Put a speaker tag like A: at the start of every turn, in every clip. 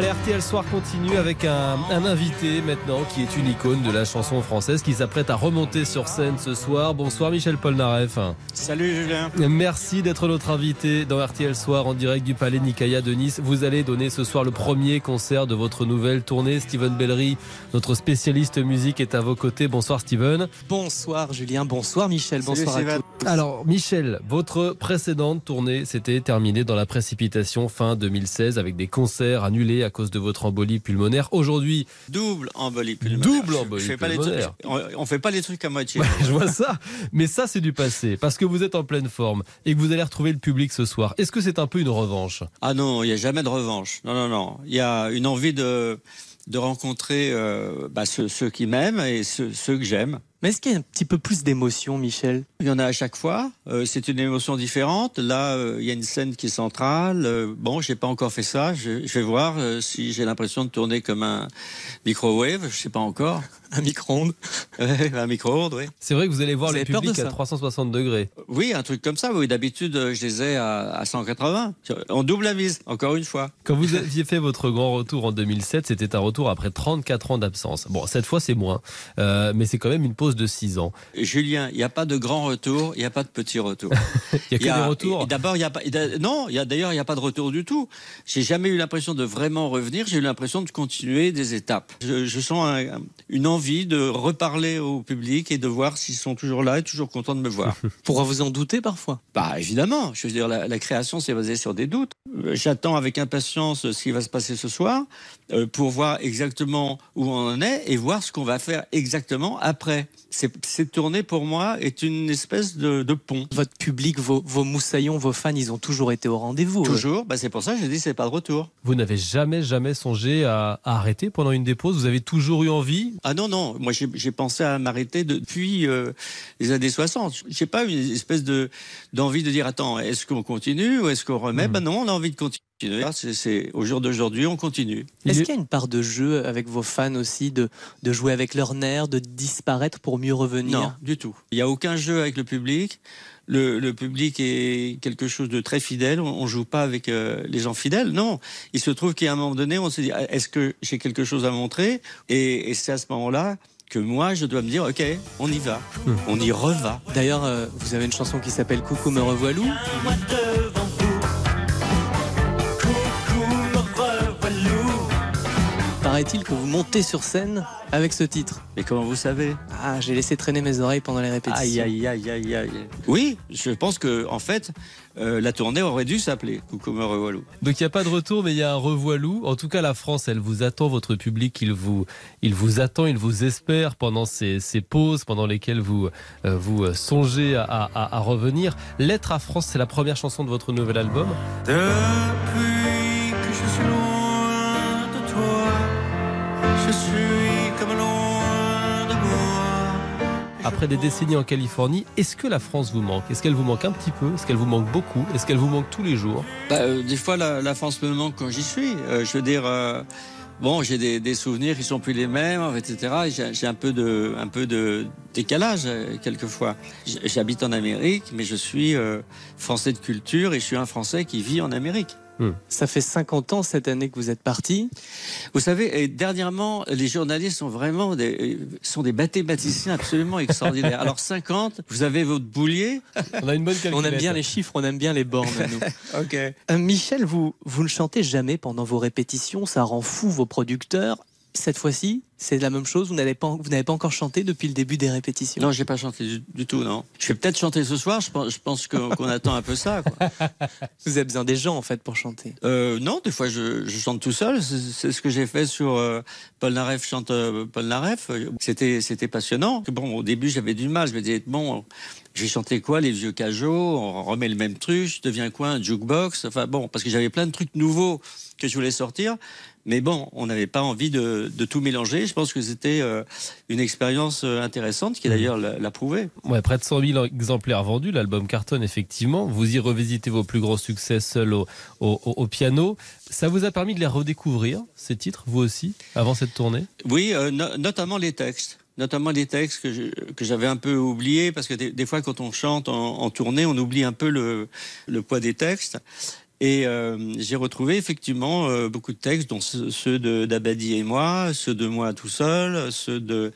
A: Allez, RTL Soir continue avec un, un invité maintenant qui est une icône de la chanson française qui s'apprête à remonter sur scène ce soir. Bonsoir Michel Polnareff.
B: Salut Julien.
A: Merci d'être notre invité dans RTL Soir en direct du Palais Nicaïa de Nice. Vous allez donner ce soir le premier concert de votre nouvelle tournée. Steven Bellery, notre spécialiste musique, est à vos côtés. Bonsoir Steven.
C: Bonsoir Julien, bonsoir Michel,
B: Salut,
C: bonsoir à
B: Steven.
C: tous.
A: Alors Michel, votre précédente tournée s'était terminée dans la précipitation fin 2016 avec des concerts annulés à cause de votre embolie pulmonaire. Aujourd'hui,
B: Double embolie pulmonaire.
A: Double embolie
B: je fais pas les
A: pulmonaire.
B: trucs- on, on fait pas les trucs à moitié.
A: Je vois ça. Mais ça, c'est du passé. Parce que vous êtes en pleine forme et que vous allez retrouver le public ce soir. Est-ce que c'est un peu une revanche?
B: Ah non, il n'y a jamais de revanche. Non, non, non. Il y a une envie de, de rencontrer euh, bah, ceux, ceux qui m'aiment et ceux, ceux que j'aime.
C: Mais est-ce qu'il y a un petit peu plus d'émotion Michel?
B: Il y en a à chaque fois. Euh, c'est une émotion différente. Là, euh, il y a une scène qui est centrale. Euh, bon, j'ai pas encore fait ça. Je, vais voir euh, si j'ai l'impression de tourner comme un microwave. Je sais pas encore.
C: Un micro-ondes
B: un micro-ondes, oui.
A: C'est vrai que vous allez voir
C: Vous
A: le public à
C: ça
A: 360 degrés.
B: Oui, un truc comme ça. Oui, d'habitude, euh, je les ai à, à 180. On double la mise, encore une fois.
A: Quand vous aviez fait votre grand retour en 2007, c'était un retour après 34 ans d'absence. Bon, cette fois, c'est moins. Euh, mais c'est quand même une pause de 6 ans.
B: Julien, il n'y a pas de grand retour, il n'y a pas de petit retour.
A: Il y a que
B: a-
A: des retours.
B: et D'abord, il y a pas. Non, il y a d'ailleurs, il n'y a pas de retour du tout. J'ai jamais eu l'impression de vraiment revenir. J'ai eu l'impression de continuer des étapes. Je, je sens un- une envie de reparler au public et de voir s'ils sont toujours là et toujours contents de me voir.
C: Pourra vous en douter parfois
B: bah évidemment, je veux dire, la, la création c'est basé sur des doutes. Euh, J'attends avec impatience ce qui va se passer ce soir euh, pour voir exactement où on en est et voir ce qu'on va faire exactement après. Cette tournée pour moi est une espèce de, de pont.
C: Votre public, vos, vos moussaillons, vos fans, ils ont toujours été au rendez-vous.
B: Toujours, bah, c'est pour ça que j'ai dit c'est pas de retour.
A: Vous n'avez jamais, jamais songé à, à arrêter pendant une des pauses? Vous avez toujours eu envie?
B: Ah non, non, moi j'ai pensé à m'arrêter depuis euh, les années 60. J'ai pas une espèce de d'envie de dire attends, est-ce qu'on continue ou est-ce qu'on remet?
A: Mhm.
B: Ben non, on a envie de continuer. Ah, c'est- au jour d'aujourd'hui, on continue.
C: Est-ce
A: est-
C: qu'il y a une part de jeu avec vos fans aussi, de, de jouer avec leurs nerfs, de disparaître pour mieux revenir?
B: Non, du tout. Il n'y a aucun jeu avec le public. Le, le public est quelque chose de très fidèle. On, on joue pas avec euh, les gens fidèles. Non. Il se trouve qu'à un moment donné, on s'est dit, est-ce que j'ai quelque chose à montrer? Et, et c'est à ce moment-là que moi, je dois me dire, ok, on y va.
A: Hmm.
B: On y reva.
C: D'ailleurs, euh, vous avez une chanson qui s'appelle Coucou me revoilou. Paraît-il que vous montez sur scène avec ce titre.
B: Mais comment vous savez?
C: Ah, j'ai laissé traîner mes oreilles pendant les répétitions.
B: Aïe, aïe, aïe, aïe, aïe. Oui, je pense que en fait, euh, la tournée aurait dû s'appeler Coucou me revoilou.
A: Donc il n'y a pas de retour, mais il y a un revoilou. En tout cas, la France, elle vous attend, votre public, il vous, il vous attend, il vous espère pendant ces, ces pauses, pendant lesquelles vous, euh, vous euh, songez à, à- à revenir. Lettre à France, c'est la première chanson de votre nouvel album.
B: Depuis
A: Après des décennies en Californie, est-ce que la France vous manque? Est-ce qu'elle vous manque un petit peu? Est-ce qu'elle vous manque beaucoup? Est-ce qu'elle vous manque tous les jours?
B: Bah, euh, des fois, la, France me manque quand j'y suis. Euh, je veux dire, euh, bon, j'ai des, souvenirs qui sont plus les mêmes, etc. Et J'ai un peu de, un peu de décalage quelquefois. J'habite en Amérique, mais je suis français de culture et je suis un Français qui vit en Amérique.
C: Ça fait 50 ans cette année que vous êtes parti.
B: Vous savez, et dernièrement, les journalistes sont vraiment des, sont des mathématiciens absolument extraordinaires. Alors 50, vous avez votre boulier.
A: On a une bonne
C: On
A: calculette.
C: aime bien les chiffres, on aime bien les bornes, nous.
B: Ok.
C: Euh, Michel, vous, vous ne chantez jamais pendant vos répétitions, ça rend fou vos producteurs. Cette fois-ci, c'est la même chose, vous n'avez pas, vous n'avez pas encore chanté depuis le début des répétitions.
B: Non, j'ai pas chanté du, du tout, non. Je vais peut-être chanter ce soir. Je pense, je pense qu'on attend un peu ça. Quoi.
C: Vous avez besoin des gens en fait pour chanter.
B: Euh, non, des fois je, je chante tout seul. C'est c'est ce que j'ai fait sur euh, Paul Naref chante euh, Paul Naref. C'était c'était passionnant. Bon, au début j'avais du mal. Je me disais bon, je vais chanter quoi Les vieux cajots? On remet le même truc. Je deviens quoi Un jukebox? Enfin bon, parce que j'avais plein de trucs nouveaux que je voulais sortir. Mais bon, on n'avait pas envie de, de, tout mélanger. Je pense que c'était euh, une expérience euh, intéressante qui d'ailleurs l'a prouvé.
A: Ouais, près de 100 000 exemplaires vendus, l'album cartonne effectivement. Vous y revisitez vos plus grands succès seul au, au, au, piano. Ça vous a permis de les redécouvrir, ces titres, vous aussi, avant cette tournée?
B: Oui, euh, no notamment les textes notamment les textes que j'avais un peu oubliés, parce que des, des, fois, quand on chante en, tournée, on oublie un peu le poids des textes. Et euh, j'ai retrouvé effectivement euh, beaucoup de textes, dont ceux d'Abadi et moi, ceux de moi tout seul, ceux de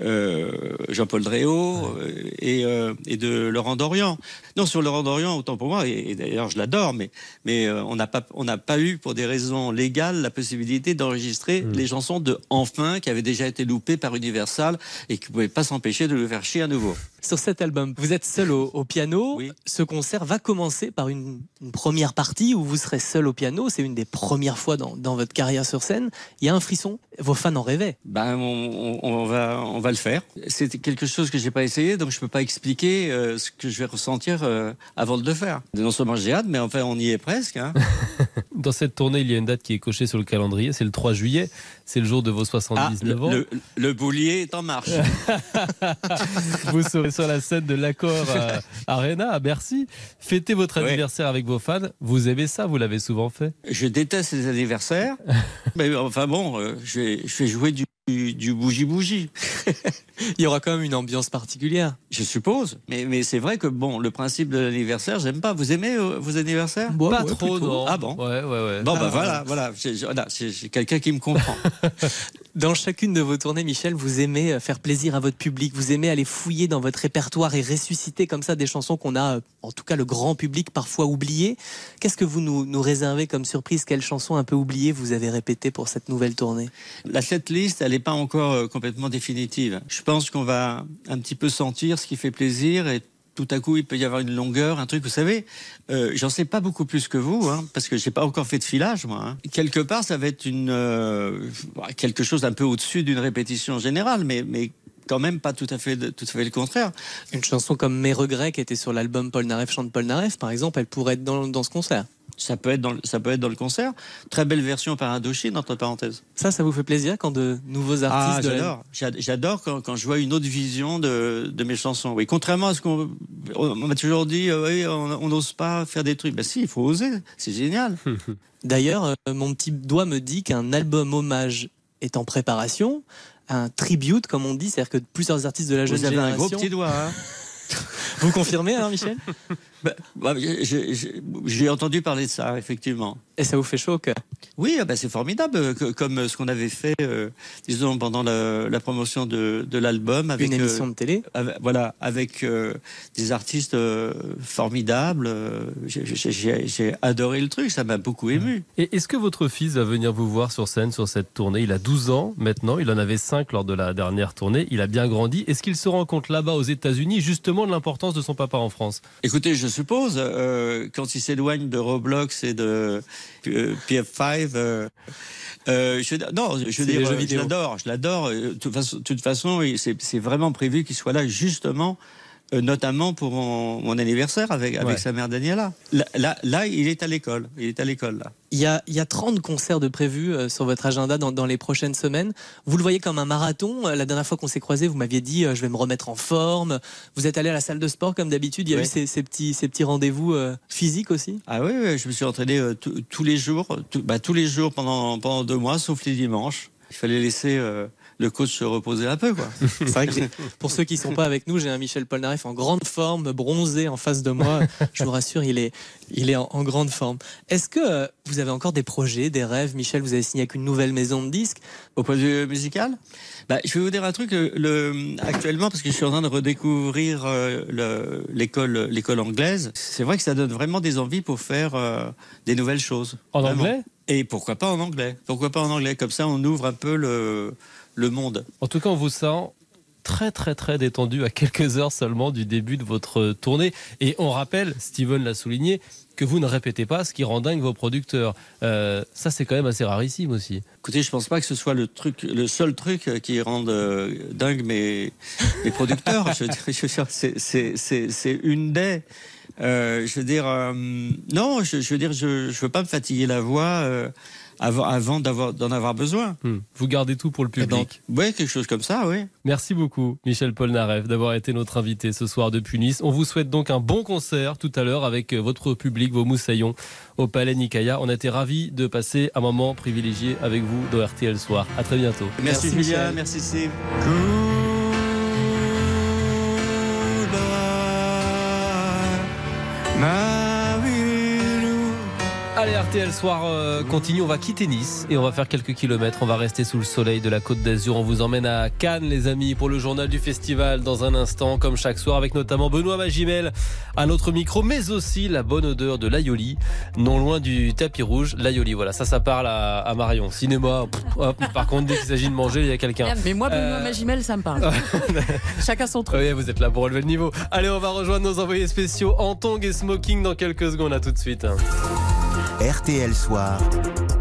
B: euh, Jean-Paul Dréau et, euh, et, de Laurent Dorian. Non, sur Laurent Dorian, autant pour moi, et, et d'ailleurs je l'adore, mais, mais euh, on n'a pas, on n'a pas eu, pour des raisons légales, la possibilité d'enregistrer mmh. les chansons de Enfin, qui avaient déjà été loupées par Universal et qui ne pouvaient pas s'empêcher de le faire chier à nouveau.
C: Sur cet album, vous êtes seul au, au piano.
B: Oui.
C: Ce concert va commencer par une, une première partie où vous serez seul au piano. C'est une des premières fois dans, dans, votre carrière sur scène. Il y a un frisson. Vos fans en rêvaient.
B: Ben, on, on, on va, on va le faire. C'est quelque chose que j'ai pas essayé, donc je peux pas expliquer euh, ce que je vais ressentir euh, avant de le faire. Non seulement j'ai hâte, mais enfin on y est presque. Hein.
A: dans cette tournée, il y a une date qui est cochée sur le calendrier. C'est le 3 juillet. C'est le jour de vos 79
B: ah,
A: ans.
B: Le, le, boulier est en marche.
A: vous serez sur la scène de l'accord euh, Arena à Bercy. Fêtez votre oui. anniversaire avec vos fans. Vous aimez ça Vous l'avez souvent fait?
B: Je déteste les anniversaires. mais enfin bon, euh, je, vais, je vais jouer du du bougie-bougie.
C: Il y aura quand même une ambiance particulière.
B: Je suppose. Mais, mais c'est vrai que bon, le principe de l'anniversaire, j'aime pas. Vous aimez euh, vos anniversaires
A: bon, Pas
C: ouais,
A: trop,
C: plutôt.
A: non.
B: Ah bon
A: Ouais, ouais, ouais.
B: Bon,
C: Ah,
B: bah voilà, voilà. J'ai quelqu'un qui me comprend.
C: Dans chacune de vos tournées, Michel, vous aimez euh, faire plaisir à votre public. Vous aimez aller fouiller dans votre répertoire et ressusciter comme ça des chansons qu'on a, euh, en tout cas le grand public, parfois oubliées. Qu'est-ce que vous nous, réservez comme surprise? Quelle chanson un peu oubliée vous avez répétée pour cette nouvelle tournée?
B: La setlist, elle n'est pas encore euh, complètement définitive. Je pense qu'on va un petit peu sentir ce qui fait plaisir et tout à coup, il peut y avoir une longueur, un truc, vous savez, euh, j'en sais pas beaucoup plus que vous, hein, parce que j'ai pas encore fait de filage, moi. Hein. Quelque part, ça va être une euh, quelque chose un peu au-dessus d'une répétition générale, mais, mais quand même pas tout à fait, tout à fait le contraire.
C: Une chanson comme Mes regrets, qui était sur l'album Paul Naref chante Paul Naref, par exemple, elle pourrait être dans, dans ce concert.
B: Ça peut, être dans, ça peut être dans le concert. Très belle version par Indochine, entre parenthèses.
C: Ça, ça vous fait plaisir quand de nouveaux artistes.
B: Ah, j'adore. La... J'adore quand, quand, je vois une autre vision de, de mes chansons. Oui, contrairement à ce qu'on on m'a toujours dit, euh, oui, on n'ose pas faire des trucs. Ben si, il faut oser. C'est génial.
C: D'ailleurs, euh, mon petit doigt me dit qu'un album hommage est en préparation. Un tribute, comme on dit, c'est-à-dire que plusieurs artistes de la
B: Vous
C: jeune
B: avez
C: génération.
B: un gros petit doigt. Hein
C: Vous confirmez, hein, Michel?
B: bah, bah, J'ai entendu parler de ça, effectivement.
C: Et ça vous fait chaud au cœur?
B: Oui, bah, c'est formidable, comme ce qu'on avait fait, euh, disons, pendant la, la promotion de, de l'album.
C: Une émission euh, de télé?
B: avec, Voilà, avec euh, des artistes euh, formidables. J'ai adoré le truc, ça m'a beaucoup ému.
A: Et est-ce que votre fils va venir vous voir sur scène sur cette tournée? Il a 12 ans maintenant, il en avait 5 lors de la dernière tournée, il a bien grandi. Est-ce qu'il se rend compte là-bas aux États-Unis justement de l'importance de son papa en France?
B: Écoutez, je suppose, euh, quand il s'éloigne de Roblox et de euh, PF5, euh, je, non, je veux dire, je l'adore, je l'adore. De toute façon c'est vraiment prévu qu'il soit là justement euh, notamment pour mon, mon anniversaire avec, avec
A: Ouais.
B: sa mère Daniela. Là, là, là, il est à l'école. Il est à l'école, là.
C: Il y, a, il y a 30 concerts de prévus euh, sur votre agenda dans, dans les prochaines semaines. Vous le voyez comme un marathon. Euh, La dernière fois qu'on s'est croisés, vous m'aviez dit euh, je vais me remettre en forme. Vous êtes allé à la salle de sport comme d'habitude. Il y a
B: Oui.
C: eu ces, ces petits, ces petits rendez-vous physiques aussi.
B: Ah oui, oui, je me suis entraîné tous- tous les jours, tout- bah, tous les jours pendant, pendant deux mois, sauf les dimanches. Il fallait laisser euh, le coach se reposer un peu, quoi.
C: C'est vrai que pour ceux qui sont pas avec nous, j'ai un Michel Polnareff en grande forme, bronzé en face de moi. Je vous rassure, il est, il est en, en grande forme. Est-ce que euh, vous avez encore des projets, des rêves Michel, vous avez signé avec une nouvelle maison de disques?
B: Au point de vue musical, bah, je vais vous dire un truc. Le, le- actuellement, parce que je suis en train de redécouvrir euh, le- l'école, l'école anglaise, c'est vrai que ça donne vraiment des envies pour faire euh, des nouvelles choses.
A: En
B: Vraiment.
A: anglais?
B: Et pourquoi pas en anglais? Pourquoi pas en anglais? Comme ça, on ouvre un peu le, le monde.
A: En tout cas, on vous sent très très très détendu à quelques heures seulement du début de votre tournée. Et on rappelle, Steven l'a souligné, que vous ne répétez pas ce qui rend dingue vos producteurs. Euh, ça, c'est quand même assez rarissime aussi.
B: Écoutez, je pense pas que ce soit le truc, le seul truc qui rende euh, dingue mes, mes producteurs. je, c'est- une des. Euh, je veux dire, euh, non, je, je veux dire, je, je veux pas me fatiguer la voix euh, avant, avant d'avoir, d'en avoir besoin.
A: Hmm. Vous gardez tout pour le public.
B: Oui, quelque chose comme ça, oui.
A: Merci beaucoup, Michel Polnareff, d'avoir été notre invité ce soir depuis Nice. On vous souhaite donc un bon concert tout à l'heure avec euh, votre public, vos moussaillons au Palais Nicaïa. On a été ravis de passer un moment privilégié avec vous dans RTL Soir. À très bientôt.
B: Merci,
C: Merci,
B: Julia, merci Steve.
A: Allez, RTL Soir euh, continue. On va quitter Nice et on va faire quelques kilomètres. On va rester sous le soleil de la Côte d'Azur. On vous emmène à Cannes, les amis, pour le journal du festival dans un instant, comme chaque soir, avec notamment Benoît Magimel à notre micro, mais aussi la bonne odeur de l'aioli, non loin du tapis rouge. L'aioli, voilà, ça, ça parle à, à Marion. Cinéma, pff, hop. par contre, dès qu'il s'agit de manger, il y a quelqu'un.
D: Mais moi, Benoît
A: Euh,
D: Magimel, ça me parle. Chacun son truc.
A: Oui, vous êtes là pour relever le niveau. Allez, on va rejoindre nos envoyés spéciaux en tongs et smoking dans quelques secondes. À tout de suite.
E: RTL Soir.